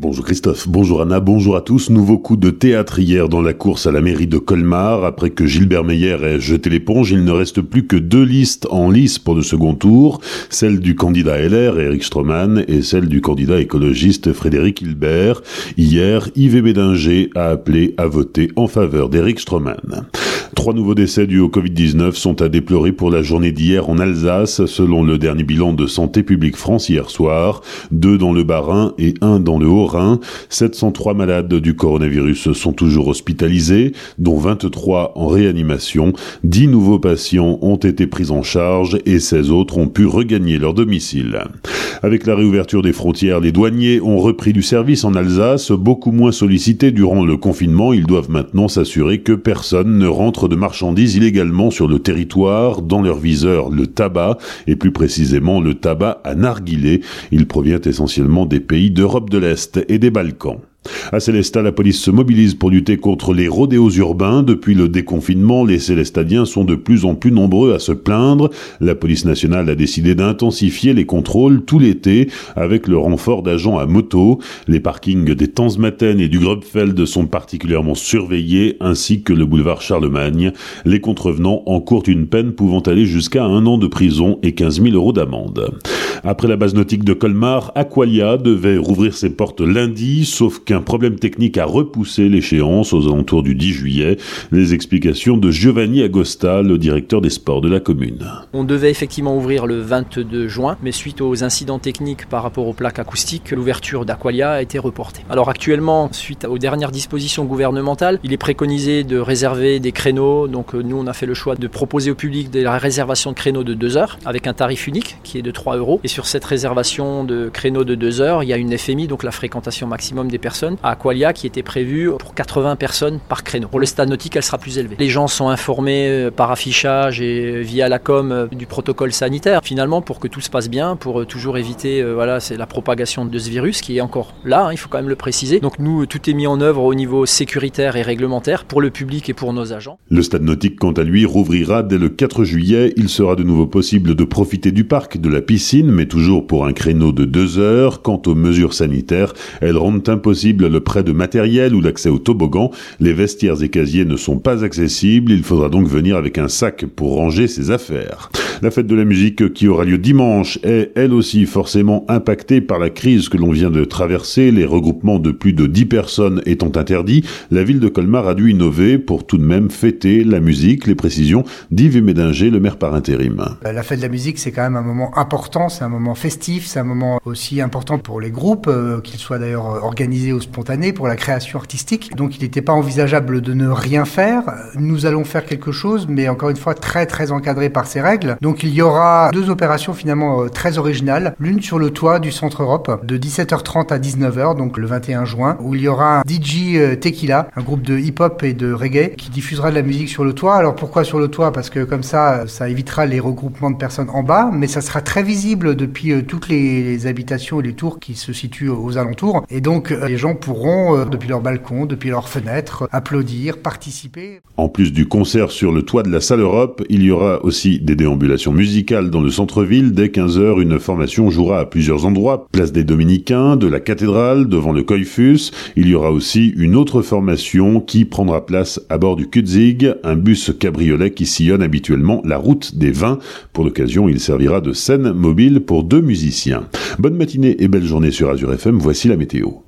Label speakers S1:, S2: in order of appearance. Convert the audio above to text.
S1: Bonjour Christophe, bonjour Anna, bonjour à tous. Nouveau coup de théâtre hier dans la course à la mairie de Colmar. Après que Gilbert Meyer ait jeté l'éponge, il ne reste plus que deux listes en lice pour le second tour. Celle du candidat LR, Eric Stroman, et celle du candidat écologiste Frédéric Hilbert. Hier, Yves Bédinger a appelé à voter en faveur d'Eric Stroman. Trois nouveaux décès dus au Covid-19 sont à déplorer pour la journée d'hier en Alsace, selon le dernier bilan de Santé publique France hier soir. Deux dans le Bas-Rhin et un dans le Haut-Rhin. 703 malades du coronavirus sont toujours hospitalisés, dont 23 en réanimation. 10 nouveaux patients ont été pris en charge et 16 autres ont pu regagner leur domicile. Avec la réouverture des frontières, les douaniers ont repris du service en Alsace, beaucoup moins sollicités durant le confinement. Ils doivent maintenant s'assurer que personne ne rentre de marchandises illégalement sur le territoire, dans leur viseur le tabac, et plus précisément le tabac à narguilé. Il provient essentiellement des pays d'Europe de l'Est et des Balkans. À Célestat, la police se mobilise pour lutter contre les rodéos urbains. Depuis le déconfinement, les Célestadiens sont de plus en plus nombreux à se plaindre. La police nationale a décidé d'intensifier les contrôles tout l'été avec le renfort d'agents à moto. Les parkings des Tanzmatten et du Grubfeld sont particulièrement surveillés ainsi que le boulevard Charlemagne. Les contrevenants encourent une peine pouvant aller jusqu'à un an de prison et 15 000 euros d'amende. Après la base nautique de Colmar, Aqualia devait rouvrir ses portes lundi, sauf qu'un problème technique a repoussé l'échéance aux alentours du 10 juillet. Les explications de Giovanni Agosta, le directeur des sports de la commune.
S2: On devait effectivement ouvrir le 22 juin, mais suite aux incidents techniques par rapport aux plaques acoustiques, l'ouverture d'Aqualia a été reportée. Alors actuellement, suite aux dernières dispositions gouvernementales, il est préconisé de réserver des créneaux. Donc euh, nous, on a fait le choix de proposer au public la réservation de créneaux de 2 heures avec un tarif unique qui est de 3 euros. Et sur cette réservation de créneaux de 2 heures, il y a une FMI, donc la fréquentation maximum des personnes, à Aqualia qui était prévue pour 80 personnes par créneau. Pour le stade nautique, elle sera plus élevée. Les gens sont informés euh, par affichage et via la com euh, du protocole sanitaire, finalement, pour que tout se passe bien, pour euh, toujours éviter voilà, c'est la propagation de ce virus qui est encore là, hein, il faut quand même le préciser. Donc nous, tout est mis en œuvre au niveau sécuritaire et réglementaire pour le public et pour nos agents.
S1: Le stade nautique, quant à lui, rouvrira dès le 4 juillet. Il sera de nouveau possible de profiter du parc, de la piscine, mais toujours pour un créneau de deux heures. Quant aux mesures sanitaires, elles rendent impossible le prêt de matériel ou l'accès au toboggan. Les vestiaires et casiers ne sont pas accessibles. Il faudra donc venir avec un sac pour ranger ses affaires. La fête de la musique qui aura lieu dimanche est elle aussi forcément impactée par la crise que l'on vient de traverser. Les regroupements de plus de 10 personnes étant interdits, la ville de Colmar a dû innover pour tout de même fêter la musique. Les précisions d'Yves Médinger, le maire par intérim.
S3: La fête de la musique, c'est quand même un moment important, c'est un moment festif, c'est un moment aussi important pour les groupes, euh, qu'ils soient d'ailleurs organisés ou spontanés, pour la création artistique. Donc il n'était pas envisageable de ne rien faire. Nous allons faire quelque chose, mais encore une fois très très encadré par ces règles. Il y aura deux opérations finalement euh, très originales. L'une sur le toit du Centre Europe de 17h30 à 19h, donc le 21 juin, où il y aura un DJ euh, Tequila, un groupe de hip-hop et de reggae, qui diffusera de la musique sur le toit. Alors pourquoi sur le toit? Parce que comme ça, ça évitera les regroupements de personnes en bas, mais ça sera très visible depuis euh, toutes les habitations et les tours qui se situent aux alentours. Et donc les gens pourront, depuis leur balcon, depuis leurs fenêtres, applaudir, participer.
S1: En plus du concert sur le toit de la salle Europe, il y aura aussi des déambulations musicale dans le centre-ville. Dès 15h, une formation jouera à plusieurs endroits. Place des Dominicains, de la cathédrale, devant le Coifus. Il y aura aussi une autre formation qui prendra place à bord du Kutzig, un bus cabriolet qui sillonne habituellement la route des vins. Pour l'occasion, il servira de scène mobile pour deux musiciens. Bonne matinée et belle journée sur Azure FM. Voici la météo.